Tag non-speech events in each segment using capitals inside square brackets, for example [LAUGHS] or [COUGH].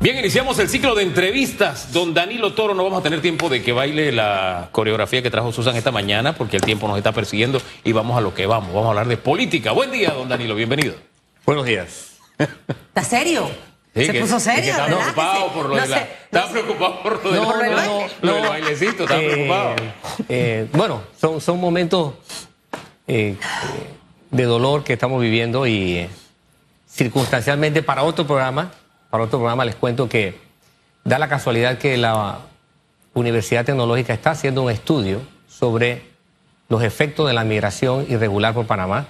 Bien, iniciamos el ciclo de entrevistas. Don Danilo Toro, no vamos a tener tiempo de que baile la coreografía que trajo Susan esta mañana porque el tiempo nos está persiguiendo y vamos a lo que vamos. Vamos a hablar de política. Buen día, don Danilo, bienvenido. Buenos días. ¿Está serio? Sí, Se que- puso que serio, Estaba ¿verdad? preocupado Que por lo No de la. sé, Estaba no sé. preocupado por lo, de- No, del no, lo del bailecito, estaba Eh, preocupado. eh, bueno, son, son momentos eh, de dolor que estamos viviendo y eh, circunstancialmente para otro programa, para otro programa les cuento que da la casualidad que la Universidad Tecnológica está haciendo un estudio sobre los efectos de la migración irregular por Panamá.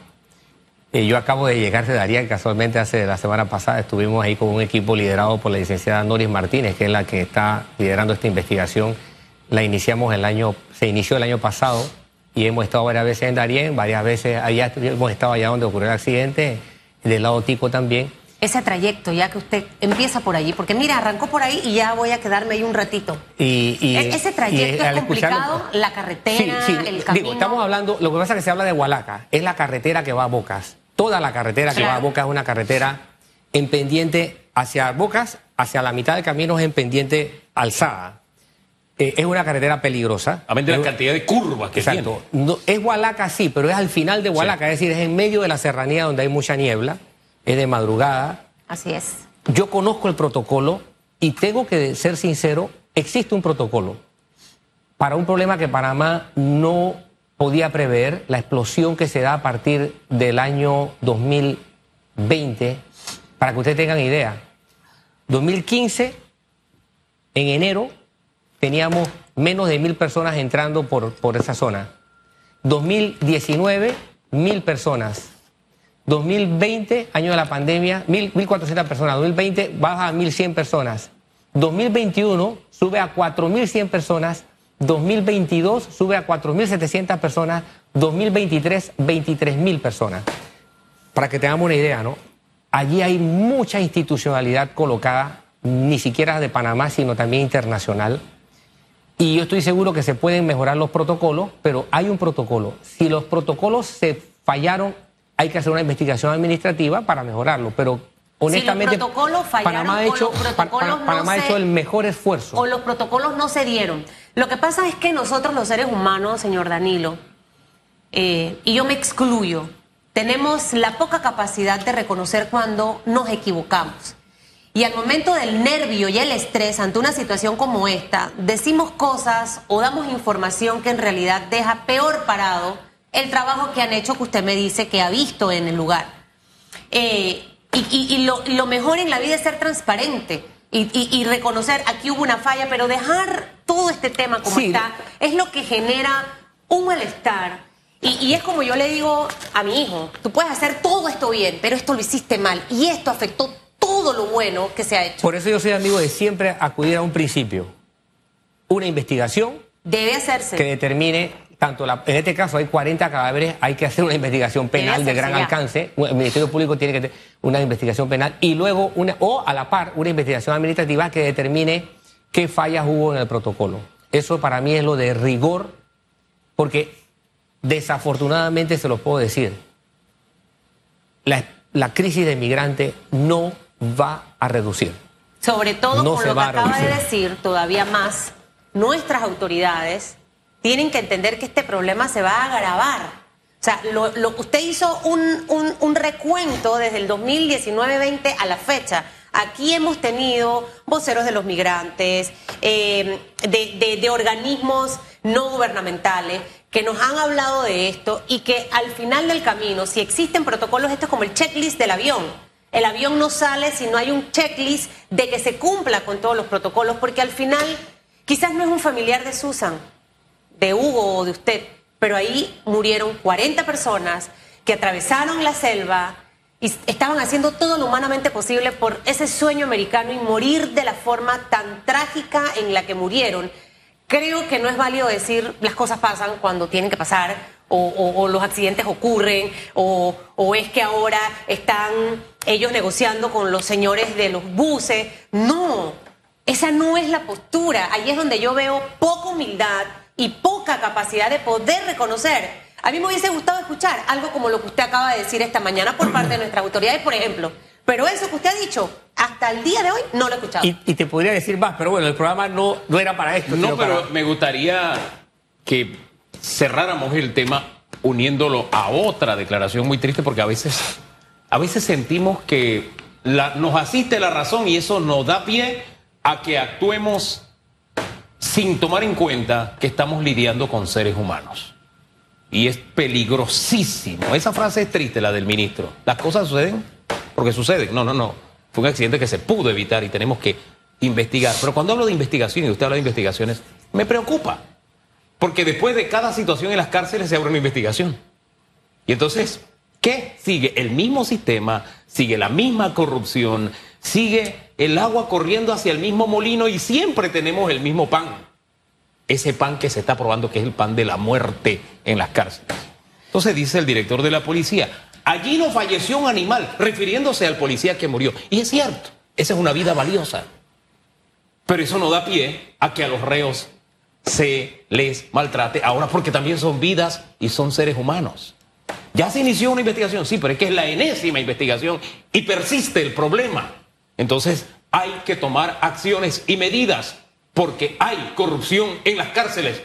Eh, yo acabo de llegar de Darien, casualmente hace la semana pasada estuvimos ahí con un equipo liderado por la licenciada Noris Martínez, que es la que está liderando esta investigación. La iniciamos el año, se inició el año pasado y hemos estado varias veces en Darien, varias veces allá, hemos estado allá donde ocurrió el accidente, del lado Tico también. Ese trayecto, ya que usted empieza por allí, porque mira, arrancó por ahí y ya voy a quedarme ahí un ratito. Y, y- E- ese trayecto y es complicado, la carretera, Sí, sí, el digo, camino. estamos hablando, lo que pasa es que se habla de Hualaca, es la carretera que va a Bocas. Toda la carretera que va a Bocas es una carretera en pendiente hacia Bocas, hacia la mitad del camino es en pendiente alzada. Eh, es una carretera peligrosa. A ver de la Es- cantidad de curvas que Exacto. No, es Hualaca, sí, pero es al final de Hualaca, es decir, es en medio de la serranía donde hay mucha niebla, es de madrugada. Así es. Yo conozco el protocolo y tengo que ser sincero, existe un protocolo para un problema que Panamá no podía prever, la explosión que se da a partir del año 2020, para que ustedes tengan idea. 2015, en enero, teníamos menos de mil personas entrando por, por esa zona. 2019, mil personas. 2020, año de la pandemia, mil- 1.400 personas. 2020 baja a 1.100 personas. 2021 sube a 4.100 personas. 2022 sube a 4.700 personas. 2023, 23.000 personas. Para que tengamos una idea, ¿no? Allí hay mucha institucionalidad colocada, ni siquiera de Panamá, sino también internacional. Y yo estoy seguro que se pueden mejorar los protocolos, pero hay un protocolo. Si los protocolos se fallaron, hay que hacer una investigación administrativa para mejorarlo. Pero honestamente, protocolos fallaron Panamá ha o hecho, los Pa- protocolos Pa- no Panamá ha se- hecho el mejor esfuerzo. O los protocolos no se dieron. Lo que pasa es que nosotros los seres humanos, señor Danilo, eh, y yo me excluyo, tenemos la poca capacidad de reconocer cuando nos equivocamos. Y al momento del nervio y el estrés ante una situación como esta, decimos cosas o damos información que en realidad deja peor parado el trabajo que han hecho que usted me dice que ha visto en el lugar. Eh, y y- y lo, mejor en la vida es ser transparente y, y- reconocer aquí hubo una falla, pero dejar todo este tema como Sí. está es lo que genera un malestar. Y, y es como yo le digo a mi hijo, tú puedes hacer todo esto bien, pero esto lo hiciste mal y esto afectó todo lo bueno que se ha hecho. Por eso yo soy amigo de siempre acudir a un principio. Una investigación Debe hacerse. que determine tanto la, en este caso hay 40 cadáveres, hay que hacer una investigación penal de gran ya. alcance, el Ministerio Público tiene que tener una investigación penal y luego una o a la par una investigación administrativa que determine qué fallas hubo en el protocolo. Eso para mí es lo de rigor porque desafortunadamente se lo puedo decir. La, la crisis de migrantes no va a reducir. Sobre todo No con se lo que acaba de decir, todavía más, nuestras autoridades tienen que entender que este problema se va a agravar. O sea, lo, lo- usted hizo un, recuento desde el 2019-20 a la fecha. Aquí hemos tenido voceros de los migrantes, de, de- de organismos no gubernamentales que nos han hablado de esto y que al final del camino, si existen protocolos, esto es como el checklist del avión. El avión no sale si no hay un checklist de que se cumpla con todos los protocolos, porque al final quizás no es un familiar de Susan, de Hugo o de usted, pero ahí murieron 40 personas que atravesaron la selva y estaban haciendo todo lo humanamente posible por ese sueño americano y morir de la forma tan trágica en la que murieron. Creo que no es válido decir las cosas pasan cuando tienen que pasar o, o- o los accidentes ocurren o, o es que ahora están ellos negociando con los señores de los buses. No, esa no es la postura. Ahí es donde yo veo poca humildad y poca capacidad de poder reconocer. A mí me hubiese gustado escuchar algo como lo que usted acaba de decir esta mañana por parte de [CLEARS THROAT] nuestras autoridades. Por ejemplo, Pero eso que usted ha dicho, hasta el día de hoy no lo he escuchado. Y, y te podría decir más, pero bueno, el programa no, no era para esto. No, pero para- me gustaría que cerráramos el tema uniéndolo a otra declaración muy triste porque a veces, a veces sentimos que la- nos asiste la razón y eso nos da pie a que actuemos sin tomar en cuenta que estamos lidiando con seres humanos. Y es peligrosísimo. Esa frase es triste, la del ministro. Las cosas suceden porque suceden. No, no, no. Fue un accidente que se pudo evitar y tenemos que investigar. Pero cuando hablo de investigación y usted habla de investigaciones, me preocupa. Porque después de cada situación en las cárceles se abre una investigación. Y entonces, ¿qué sigue? El mismo sistema, sigue la misma corrupción, sigue el agua corriendo hacia el mismo molino y siempre tenemos el mismo pan. Ese pan que se está probando que es el pan de la muerte en las cárceles. Entonces dice el director de la policía, allí no falleció un animal, refiriéndose al policía que murió. Y es cierto, esa es una vida valiosa. Pero eso no da pie a que a los reos se les maltrate ahora porque también son vidas y son seres humanos. Ya se inició una investigación, sí, pero es que es la enésima investigación y persiste el problema. Entonces hay que tomar acciones y medidas porque hay corrupción en las cárceles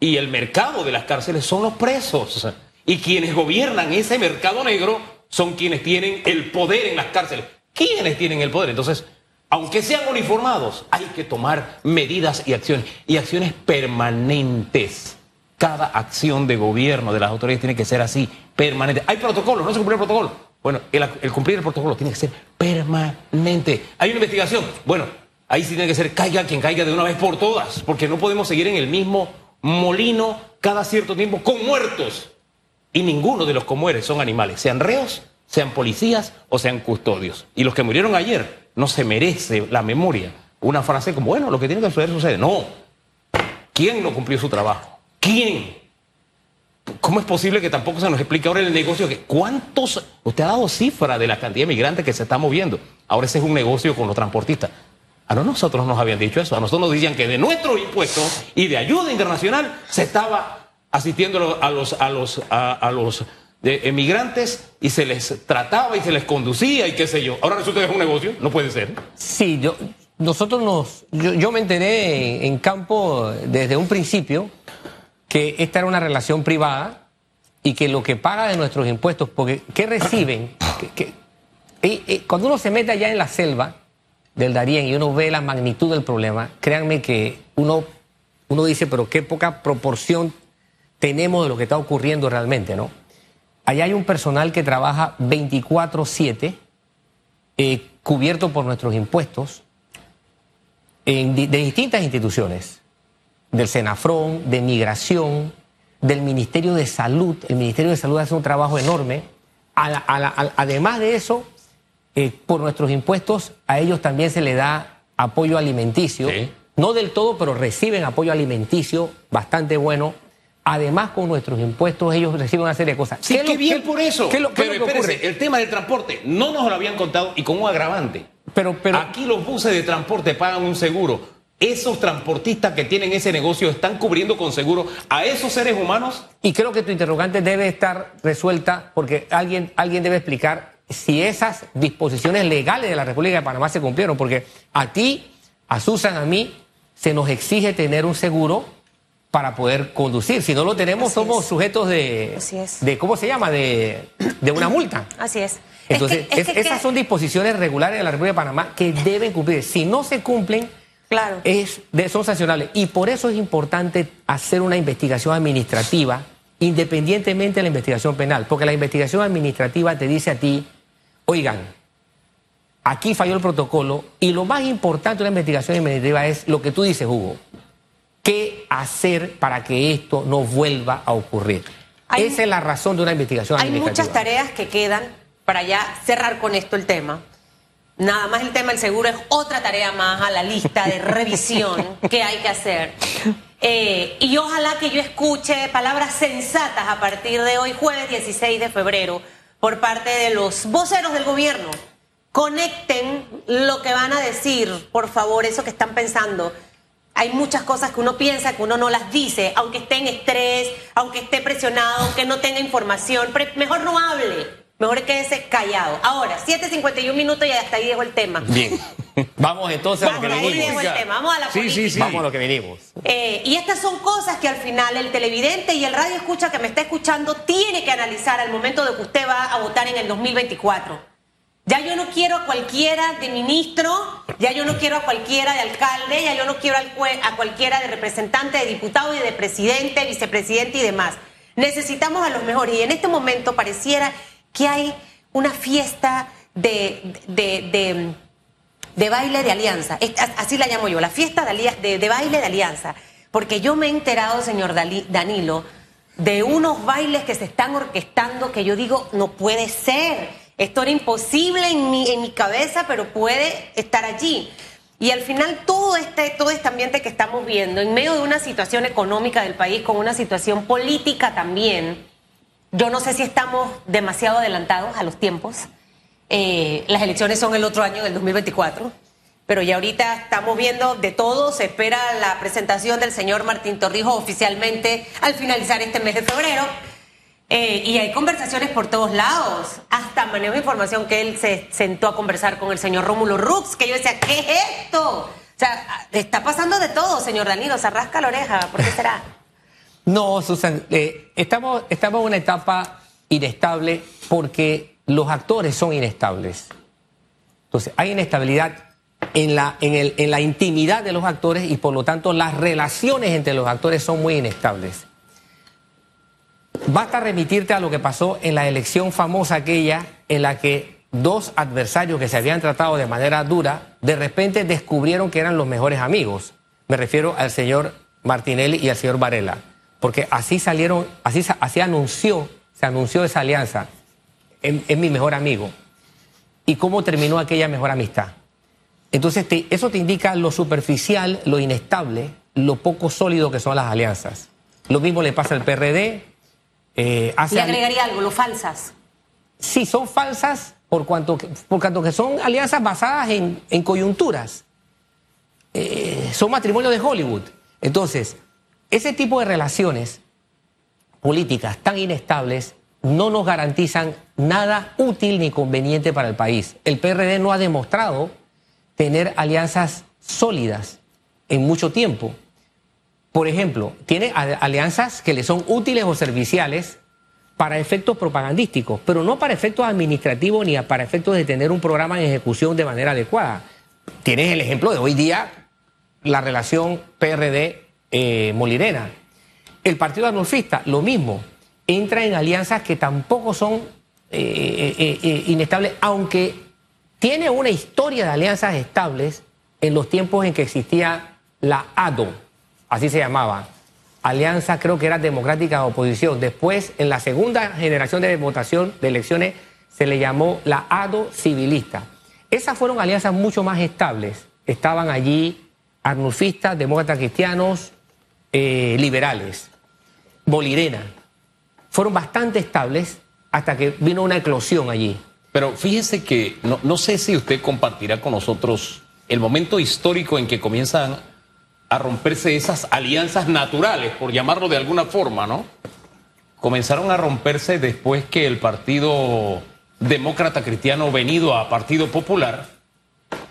y el mercado de las cárceles son los presos. Y quienes gobiernan ese mercado negro son quienes tienen el poder en las cárceles. ¿Quiénes tienen el poder? Entonces, aunque sean uniformados, hay que tomar medidas y acciones. Y acciones permanentes. Cada acción de gobierno de las autoridades tiene que ser así, permanente. Hay protocolos, no se cumple el protocolo. Bueno, el, cumplir el protocolo tiene que ser permanente. Hay una investigación. Bueno, ahí sí tiene que ser caiga quien caiga de una vez por todas, porque no podemos seguir en el mismo molino cada cierto tiempo con muertos. Y ninguno de los que mueren son animales, sean reos, sean policías o sean custodios. Y los que murieron ayer no se merece la memoria. Una frase como, bueno, lo que tiene que suceder sucede. No. ¿Quién no cumplió su trabajo? ¿Quién? ¿Cómo es posible que tampoco se nos explique ahora el negocio? que ¿Cuántos? Usted ha dado cifra de la cantidad de migrantes que se está moviendo. Ahora ese es un negocio con los transportistas. A no nosotros nos habían dicho eso. A nosotros nos decían que de nuestros impuestos y de ayuda internacional se estaba asistiendo a los, a los, a, los emigrantes y se les trataba y se les conducía y qué sé yo. Ahora resulta que es un negocio. No puede ser. Sí, yo, nosotros nos, yo, yo me enteré en, en campo desde un principio que esta era una relación privada y que lo que paga de nuestros impuestos, porque ¿qué reciben? [CLEARS THROAT] Que- que- y- y cuando uno se mete allá en la selva del Darién y uno ve la magnitud del problema, créanme que uno, uno dice, pero qué poca proporción tenemos de lo que está ocurriendo realmente, ¿no? Allá hay un personal que trabaja 24/7 eh, cubierto por nuestros impuestos en de distintas instituciones, del Senafrón, de Migración, del Ministerio de Salud. El Ministerio de Salud hace un trabajo enorme. A la- a la- a- además de eso, eh, por nuestros impuestos, a ellos también se le da apoyo alimenticio. Sí. No del todo, pero reciben apoyo alimenticio bastante bueno. Además, con nuestros impuestos, ellos reciben una serie de cosas. Sí, ¿Qué qué, es lo- bien qué- por eso. qué es lo- qué es pero lo que espérese, ocurre? el tema del transporte no nos lo habían contado y con un agravante. Pero, pero, Aquí los buses de transporte pagan un seguro. Esos transportistas que tienen ese negocio están cubriendo con seguro a esos seres humanos. Y creo que tu interrogante debe estar resuelta porque alguien, alguien debe explicar si esas disposiciones legales de la República de Panamá se cumplieron. Porque a ti, a Susan, a mí, se nos exige tener un seguro para poder conducir. Si no lo tenemos, Así somos es. sujetos de, Así es. de, ¿cómo se llama? De, de una multa. Así es. Entonces, es que, es es- que- esas son disposiciones regulares de la República de Panamá que deben cumplir. Si no se cumplen, Claro. es de- son sancionables. Y por eso es importante hacer una investigación administrativa independientemente de la investigación penal. Porque la investigación administrativa te dice a ti, oigan, aquí falló el protocolo y lo más importante de una investigación administrativa es lo que tú dices, Hugo. ¿Qué hacer para que esto no vuelva a ocurrir? Hay- Esa es la razón de una investigación Hay administrativa. muchas tareas que quedan para ya cerrar con esto el tema. Nada más el tema del seguro es otra tarea más a la lista de revisión [LAUGHS] que hay que hacer. Eh, y ojalá que yo escuche palabras sensatas a partir de hoy, jueves 16 de febrero, por parte de los voceros del gobierno. Conecten lo que van a decir, por favor, eso que están pensando. Hay muchas cosas que uno piensa que uno no las dice, aunque esté en estrés, aunque esté presionado, aunque no tenga información. Mejor no hable. Mejor quédese callado. Ahora, 7.51 minutos y hasta ahí llegó el tema. Bien. [LAUGHS] Vamos entonces a lo que llegó el tema. Vamos a la Sí, sí, política. sí. Vamos a lo que venimos. Eh, y estas son cosas que al final el televidente y el radio escucha que me está escuchando tiene que analizar al momento de que usted va a votar en el 2024. Ya yo no quiero a cualquiera de ministro, ya yo no quiero a cualquiera de alcalde, ya yo no quiero a cualquiera de representante, de diputado y de presidente, vicepresidente y demás. Necesitamos a los mejores y en este momento pareciera que hay una fiesta de, de- de- baile de alianza. Así la llamo yo, la fiesta de, baile de alianza. Porque yo me he enterado, señor Danilo, de unos bailes que se están orquestando que yo digo, no puede ser. Esto era imposible en mi, en mi cabeza, pero puede estar allí. Y al final todo este, todo este ambiente que estamos viendo, en medio de una situación económica del país, con una situación política también, yo no sé si estamos demasiado adelantados a los tiempos. Eh, las elecciones son el otro año, del 2024. Pero ya ahorita estamos viendo de todo. Se espera la presentación del señor Martín Torrijos oficialmente al finalizar este mes de febrero. Eh, y hay conversaciones por todos lados. Hasta manejo información que él se sentó a conversar con el señor Rómulo Rux, que yo decía, ¿qué es esto? O sea, está pasando de todo, señor Danilo. Se rasca la oreja. ¿Por qué será? No, Susan, eh, estamos, en una etapa inestable porque los actores son inestables. Entonces, hay inestabilidad en la, en la intimidad de los actores y por lo tanto las relaciones entre los actores son muy inestables. Basta remitirte a lo que pasó en la elección famosa aquella en la que dos adversarios que se habían tratado de manera dura, de repente descubrieron que eran los mejores amigos. Me refiero al señor Martinelli y al señor Varela, porque así salieron, así, así anunció, se anunció esa alianza. Es, es mi mejor amigo. ¿Y cómo terminó aquella mejor amistad? Entonces, te- eso te indica lo superficial, lo inestable, lo poco sólido que son las alianzas. Lo mismo le pasa al PRD. eh, hace Le agregaría algo, lo falsas. Sí, son falsas por cuanto que, por cuanto que son alianzas basadas en, en coyunturas. Eh, son matrimonios de Hollywood. Entonces, ese tipo de relaciones políticas tan inestables no nos garantizan nada útil ni conveniente para el país. El PRD no ha demostrado tener alianzas sólidas en mucho tiempo. Por ejemplo, tiene alianzas que le son útiles o serviciales para efectos propagandísticos, pero no para efectos administrativos ni para efectos de tener un programa en ejecución de manera adecuada. Tienes el ejemplo de hoy día la relación PRD-Molirena. el Partido Anulfista, lo mismo, entra en alianzas que tampoco son eh, eh, eh, inestables, aunque tiene una historia de alianzas estables en los tiempos en que existía la ADO, así se llamaba. Alianza creo que era democrática de oposición. Después, en la segunda generación de votación de elecciones, se le llamó la ADO civilista. Esas fueron alianzas mucho más estables. Estaban allí arnulfistas, demócratas cristianos, eh, liberales, bolirena. Fueron bastante estables hasta que vino una eclosión allí. Pero fíjese que no, no sé si usted compartirá con nosotros el momento histórico en que comienzan a romperse esas alianzas naturales, por llamarlo de alguna forma, ¿no? Comenzaron a romperse después que el Partido Demócrata Cristiano venido a Partido Popular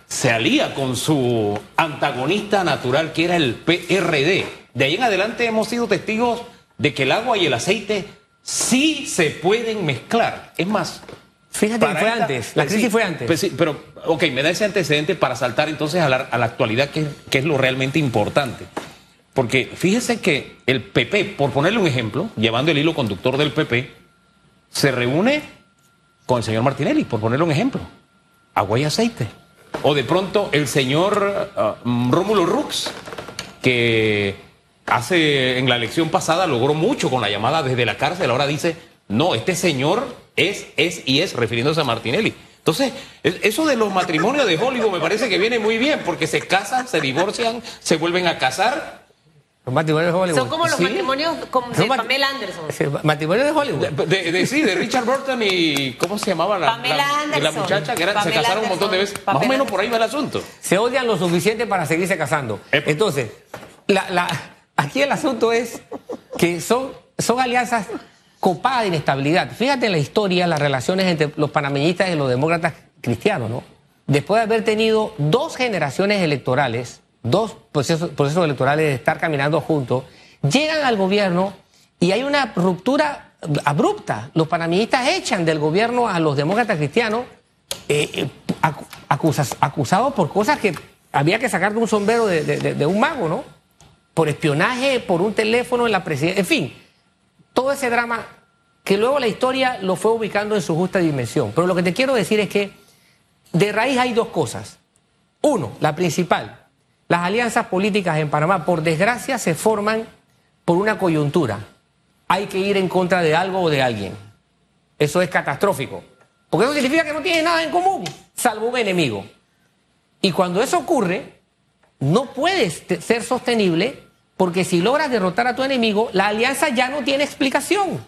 se alía con su antagonista natural que era el PRD. De ahí en adelante hemos sido testigos de que el agua y el aceite sí se pueden mezclar. Es más, Fíjate que para fue esta- antes, la crisis sí, fue antes. pues sí, pero, ok, me da ese antecedente para saltar entonces a la, a la actualidad, que, que es lo realmente importante. Porque fíjese que el PP, por ponerle un ejemplo, llevando el hilo conductor del PP, se reúne con el señor Martinelli, por ponerle un ejemplo. Agua y aceite. O de pronto el señor ah, Rómulo Rux, que hace en la elección pasada logró mucho con la llamada desde la cárcel, ahora dice, no, este señor es, es y es, refiriéndose a Martinelli. Entonces, es- eso de los matrimonios de Hollywood me parece que viene muy bien, porque se casan, se divorcian, se vuelven a casar. Los matrimonios de Hollywood. Son como los Sí. matrimonios con- de mat- Pamela Anderson. Matrimonios de Hollywood. De, de- de- sí, de Richard Burton y ¿cómo se llamaba la, Pamela la- la Anderson. muchacha que era- se casaron un montón de veces? Más o menos por ahí va el asunto. se odian lo suficiente para seguirse casando. Entonces, la- la- aquí el asunto es que son, son alianzas copada de inestabilidad. Fíjate en la historia, las relaciones entre los panameñistas y los demócratas cristianos, ¿no? Después de haber tenido dos generaciones electorales, dos procesos, procesos electorales de estar caminando juntos, llegan al gobierno y hay una ruptura abrupta. Los panameñistas echan del gobierno a los demócratas cristianos eh, eh, acusados por cosas que había que sacar de un sombrero de- de- de un mago, ¿no? Por espionaje, por un teléfono en la presidencia, en fin, todo ese drama que luego la historia lo fue ubicando en su justa dimensión. Pero lo que te quiero decir es que de raíz hay dos cosas. Uno, la principal, las alianzas políticas en Panamá, por desgracia, se forman por una coyuntura. Hay que ir en contra de algo o de alguien. Eso es catastrófico. Porque eso significa que no tiene nada en común, salvo un enemigo. Y cuando eso ocurre, no puedes te- ser sostenible porque si logras derrotar a tu enemigo, la alianza ya no tiene explicación.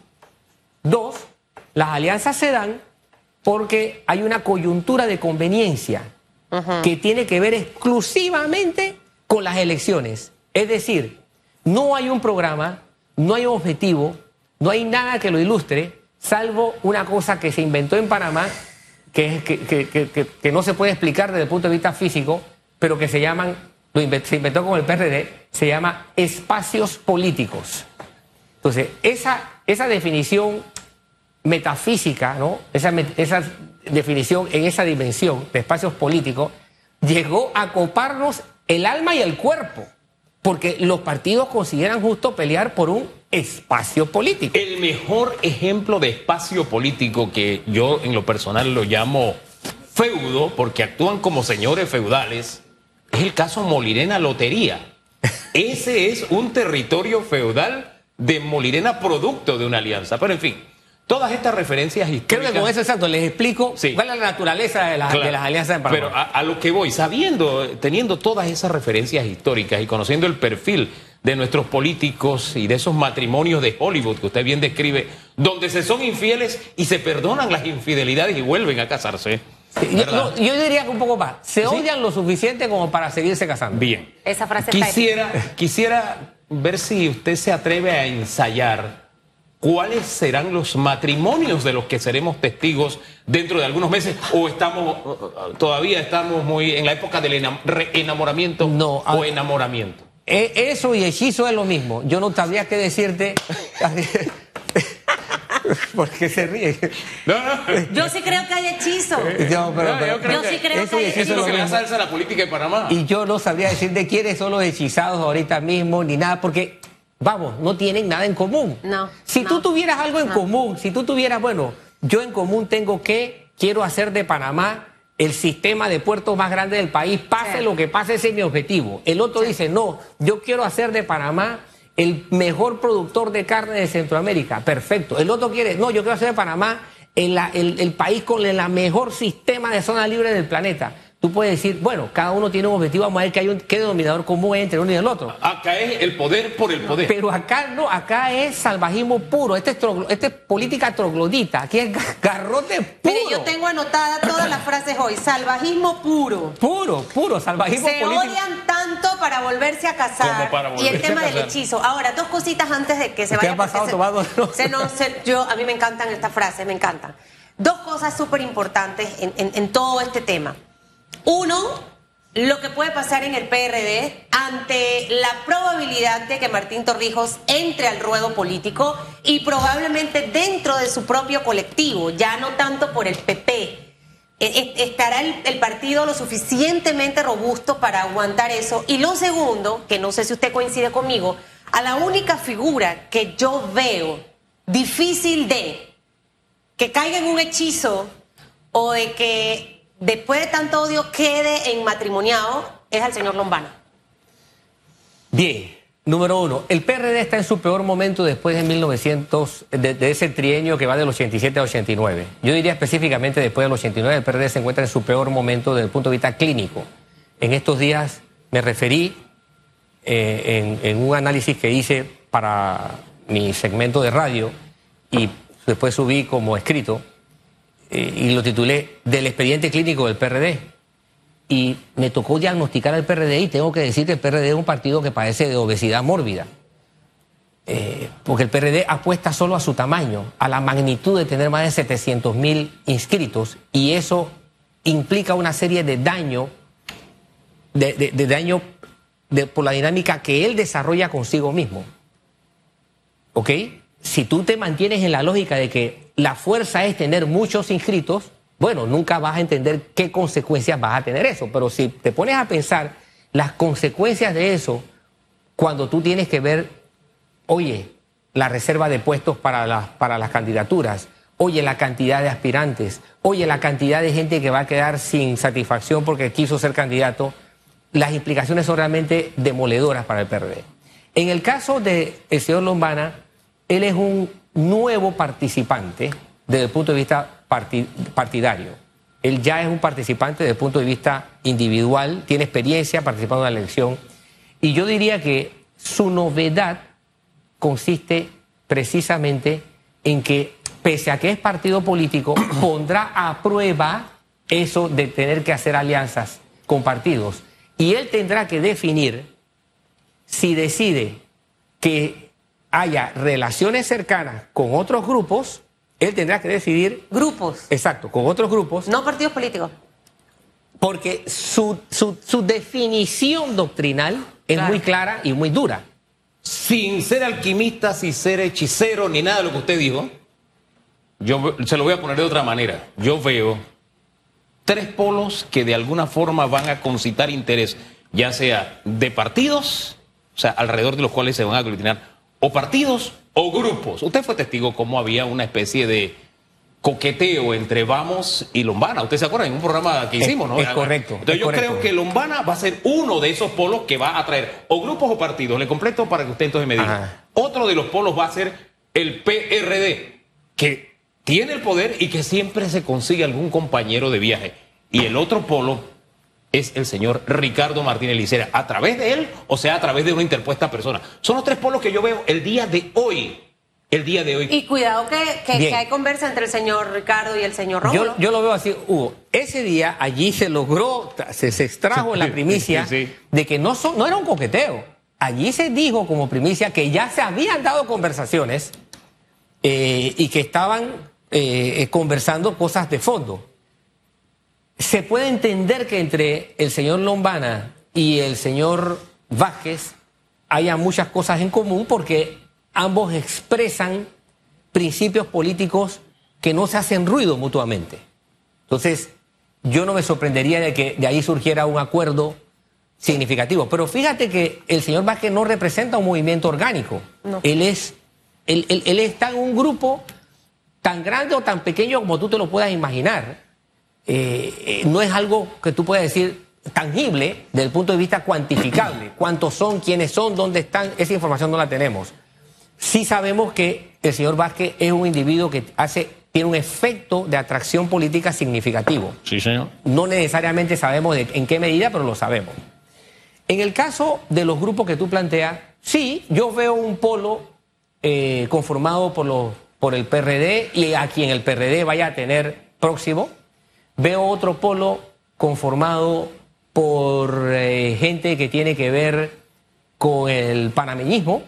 Dos, las alianzas se dan porque hay una coyuntura de conveniencia que tiene que ver exclusivamente con las elecciones. Es decir, no hay un programa, no hay un objetivo, no hay nada que lo ilustre, salvo una cosa que se inventó en Panamá, que, es- que, que- que- que- que no se puede explicar desde el punto de vista físico, pero que se llaman, lo inven- se inventó con el PRD, se llama espacios políticos. Entonces, esa, esa definición metafísica, ¿no? Esa, esa definición en esa dimensión de espacios políticos llegó a coparnos el alma y el cuerpo, porque los partidos consideran justo pelear por un espacio político. El mejor ejemplo de espacio político que yo en lo personal lo llamo feudo, porque actúan como señores feudales, es el caso Molirena Lotería. Ese es un territorio feudal de Molirena producto de una alianza. Pero en fin, todas estas referencias Creo históricas... que con eso exacto les explico Sí. cuál es la naturaleza de, la- Claro. de las alianzas en Panamá. Pero a, a lo que voy, sabiendo, teniendo todas esas referencias históricas y conociendo el perfil de nuestros políticos y de esos matrimonios de Hollywood que usted bien describe, donde se son infieles y se perdonan las infidelidades y vuelven a casarse. Yo, ¿verdad? no, yo diría que un poco más. Se ¿Sí? odian lo suficiente como para seguirse casando. Bien. Esa frase está Quisiera, [LAUGHS] quisiera ver si usted se atreve a ensayar cuáles serán los matrimonios de los que seremos testigos dentro de algunos meses o estamos todavía estamos muy en la época del enamoramiento No, a- o enamoramiento. E- Eso y hechizo es lo mismo. Yo no sabría qué decirte. [LAUGHS] [LAUGHS] ¿Por qué se ríe? No, no. Yo sí creo que hay hechizo. No, pero- No, pero- yo creo Yo sí que creo que hay hechizo Eso es lo que le da hechizo. salsa a la política de Panamá. Y yo no sabría decirte quiénes son los hechizados ahorita mismo, ni nada, porque, vamos, no tienen nada en común. No, Si no, tú tuvieras algo en no. común, si tú tuvieras, bueno, yo en común tengo que, quiero hacer de Panamá el sistema de puertos más grande del país, pase Sí. lo que pase, ese es mi objetivo. El otro dice, no, yo quiero hacer de Panamá el mejor productor de carne de Centroamérica. Perfecto. El otro quiere, no, yo quiero hacer de Panamá el, el- país con el mejor sistema de zona libre del planeta. Tú puedes decir, bueno, cada uno tiene un objetivo, vamos a ver qué, hay un, qué denominador común hay entre uno y el otro. Acá es el poder por el poder. Pero acá no, acá es salvajismo puro, este es, troglo- este es política troglodita, aquí es ga- garrote puro. Mire, yo tengo anotada todas las frases hoy. Salvajismo puro. Puro, puro, salvajismo Se político. odian tanto para volverse a casar. Como para y el tema a del hechizo. Ahora, dos cositas antes de que se ¿Qué vaya. ha pasado, se- no, se- yo, a mí me encantan estas frases, me encantan. Dos cosas súper importantes en, en- en todo este tema. Uno, lo que puede pasar en el PRD ante la probabilidad de que Martín Torrijos entre al ruedo político y probablemente dentro de su propio colectivo, ya no tanto por el PP. E- e- ¿Estará el, el partido lo suficientemente robusto para aguantar eso? Y lo segundo, que no sé si usted coincide conmigo, a la única figura que yo veo difícil de que caiga en un hechizo o de que después de tanto odio quede en matrimoniado es al señor Lombana. Bien, número uno, el PRD está en su peor momento después de 1900, de, de ese trienio que va del 87 al 89. Yo diría específicamente después del 89, el PRD se encuentra en su peor momento desde el punto de vista clínico. En estos días me referí eh, en, en un análisis que hice para mi segmento de radio y después subí como escrito eh, y lo titulé Del expediente clínico del PRD. Y me tocó diagnosticar al PRD y tengo que decir que el PRD es un partido que padece de obesidad mórbida. eh, porque el PRD apuesta solo a su tamaño, a la magnitud de tener más de 700 mil inscritos, y eso implica una serie de daño, de, daño por la dinámica que él desarrolla consigo mismo. ¿Ok? Si tú te mantienes en la lógica de que la fuerza es tener muchos inscritos, bueno, nunca vas a entender qué consecuencias vas a tener eso. Pero si te pones a pensar las consecuencias de eso, cuando tú tienes que ver, oye, la reserva de puestos para las, para las candidaturas, oye, la cantidad de aspirantes, oye, la cantidad de gente que va a quedar sin satisfacción porque quiso ser candidato, las implicaciones son realmente demoledoras para el PRD. En el caso del señor Lombana, él es un nuevo participante desde el punto de vista partidario. Él ya es un participante desde el punto de vista individual, tiene experiencia participando en la elección. Y yo diría que su novedad consiste precisamente en que, pese a que es partido político, [CLEARS THROAT] pondrá a prueba eso de tener que hacer alianzas con partidos. Y él tendrá que definir si decide que haya relaciones cercanas con otros grupos él tendrá que decidir. Grupos. Exacto, con otros grupos. No partidos políticos. Porque su, definición doctrinal es muy clara y muy dura. Sin ser alquimista, sin ser hechicero, ni nada de lo que usted dijo, yo se lo voy a poner de otra manera. Yo veo tres polos que de alguna forma van a concitar interés, ya sea de partidos, o sea, alrededor de los cuales se van a aglutinar, o partidos o grupos. Usted fue testigo cómo había una especie de coqueteo entre Vamos y Lombana. ¿Usted se acuerda en un programa que hicimos, no? Es correcto. Entonces yo creo que Lombana va a ser uno de esos polos que va a traer o grupos o partidos. Le completo para que usted entonces me diga. Otro de los polos va a ser el PRD, que tiene el poder y que siempre se consigue algún compañero de viaje. Y el otro polo es el señor Ricardo Martínez Licera, a través de él o sea a través de una interpuesta persona. Son los tres polos que yo veo el día de hoy. El día de hoy. Y cuidado que, hay conversa entre el señor Ricardo y el señor Rómulo. Yo, lo veo así, Hugo. Ese día allí se logró, se, extrajo la primicia de que no, no era un coqueteo. Allí se dijo como primicia que ya se habían dado conversaciones eh, y que estaban eh, conversando cosas de fondo se puede entender que entre el señor Lombana y el señor Vázquez haya muchas cosas en común porque ambos expresan principios políticos que no se hacen ruido mutuamente. Entonces, yo no me sorprendería de que de ahí surgiera un acuerdo significativo. Pero fíjate que el señor Vázquez no representa un movimiento orgánico. Él, es, él, él está en un grupo tan grande o tan pequeño como tú te lo puedas imaginar eh, eh, no es algo que tú puedas decir tangible desde el punto de vista cuantificable. [CLEARS THROAT] ¿Cuántos son? ¿Quiénes son? ¿Dónde están? Esa información no la tenemos. Sí sabemos que el señor Vázquez es un individuo que hace, tiene un efecto de atracción política significativo. Sí, señor. No necesariamente sabemos en qué medida, pero lo sabemos. En el caso de los grupos que tú planteas, sí, yo veo un polo eh, conformado por, los, por el PRD y a quien el PRD vaya a tener próximo, Veo otro polo conformado por eh, gente que tiene que ver con el panameñismo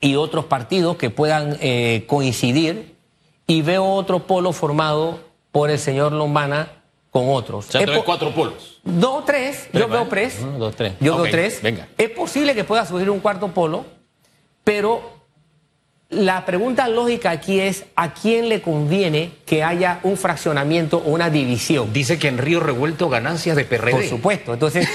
y otros partidos que puedan eh, coincidir. Y veo otro polo formado por el señor Lombana con otros. O sea, cuatro polos. Dos, tres. yo veo tres. dos, tres. Yo veo tres. Venga. Es posible que pueda subir un cuarto polo, pero la pregunta lógica aquí es, ¿a quién le conviene que haya un fraccionamiento o una división? Dice que en Río Revuelto ganancias de PRD. Por supuesto, entonces...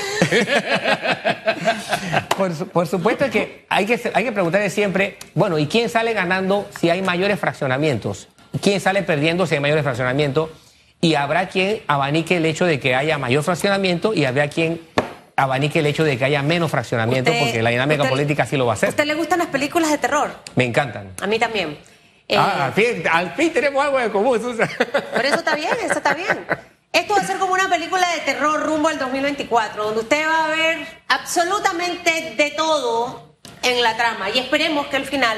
[LAUGHS] por, supuesto que hay, que hay que preguntarle siempre, bueno, ¿y quién sale ganando si hay mayores fraccionamientos? ¿Quién sale perdiendo si hay mayores fraccionamientos? Y habrá quien abanique el hecho de que haya mayor fraccionamiento y habrá quien abanique el hecho de que haya menos fraccionamiento, porque la dinámica política sí lo va a hacer. ¿A usted le gustan las películas de terror? Me encantan. A mí también. Ah, eh, al, fin, tenemos algo de común, Susan. Pero eso está bien, eso está bien. Esto va a ser como una película de terror rumbo al 2024, donde usted va a ver absolutamente de todo en la trama. Y esperemos que el final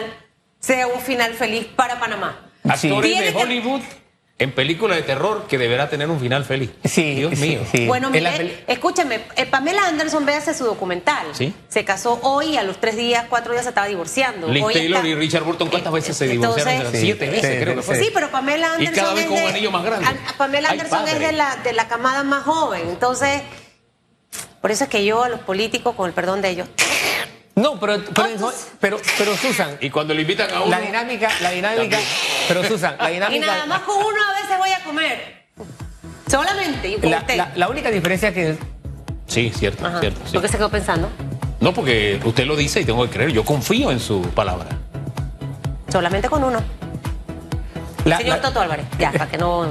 sea un final feliz para Panamá. Actores de Hollywood en película de terror que deberá tener un final feliz. Sí, Dios sí, mío. sí. Bueno, peli- escúcheme, eh, Pamela Anderson, véase su documental. Sí. Se casó hoy y a los tres días, cuatro días se estaba divorciando. Liz Hoy Taylor está- y Richard Burton, ¿cuántas Eh, veces se divorciaron? entonces- Siete Sí, veces, sí, creo que fue. Sí, pero Pamela Y Anderson. cada vez es con un anillo más grande. a- a Pamela Anderson es de la, de la camada más joven. Entonces, por eso es que yo a los políticos, con el perdón de ellos, No, pero, pero, pero, pero Susan, Y cuando le invitan a uno. la dinámica, la dinámica, También. pero Susan, la y dinámica. nada más con uno a veces voy a comer. Solamente, y con La, usted. la- la única diferencia que Sí, cierto, Ajá. cierto. sí. ¿Por qué se quedó pensando? No, porque usted lo dice y tengo que creer. Yo confío en su palabra. Solamente con uno. La, Señor la- Toto Álvarez, ya, para que no. eh,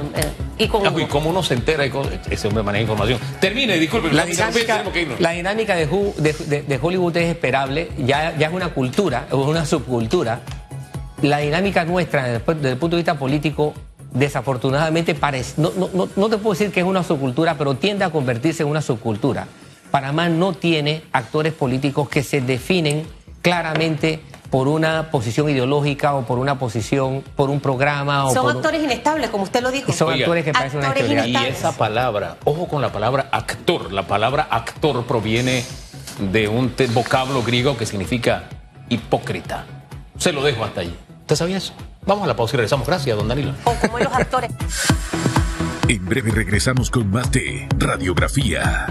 y con Ah, uno. ¿Y cómo uno se entera? de cosas? Ese hombre maneja información. Termine, disculpe. la dinámica, la dinámica de, Hu- de- de- de Hollywood es esperable, ya, ya es una cultura, es una subcultura. La dinámica nuestra desde el, pu- desde el punto de vista político, desafortunadamente, parece, no, no, no, no te puedo decir que es una subcultura, pero tiende a convertirse en una subcultura. Panamá no tiene actores políticos que se definen claramente por una posición ideológica o por una posición, por un programa o Son por un- actores inestables, como usted lo dijo. son Oiga, actores que parecen una actores actividad. Y esa palabra, ojo con la palabra actor. La palabra actor proviene de un vocablo griego que significa hipócrita. Se lo dejo hasta allí. ¿Usted sabía eso? Vamos a la pausa y regresamos. Gracias, don Danilo. O como los actores. En breve regresamos con más de Radiografía.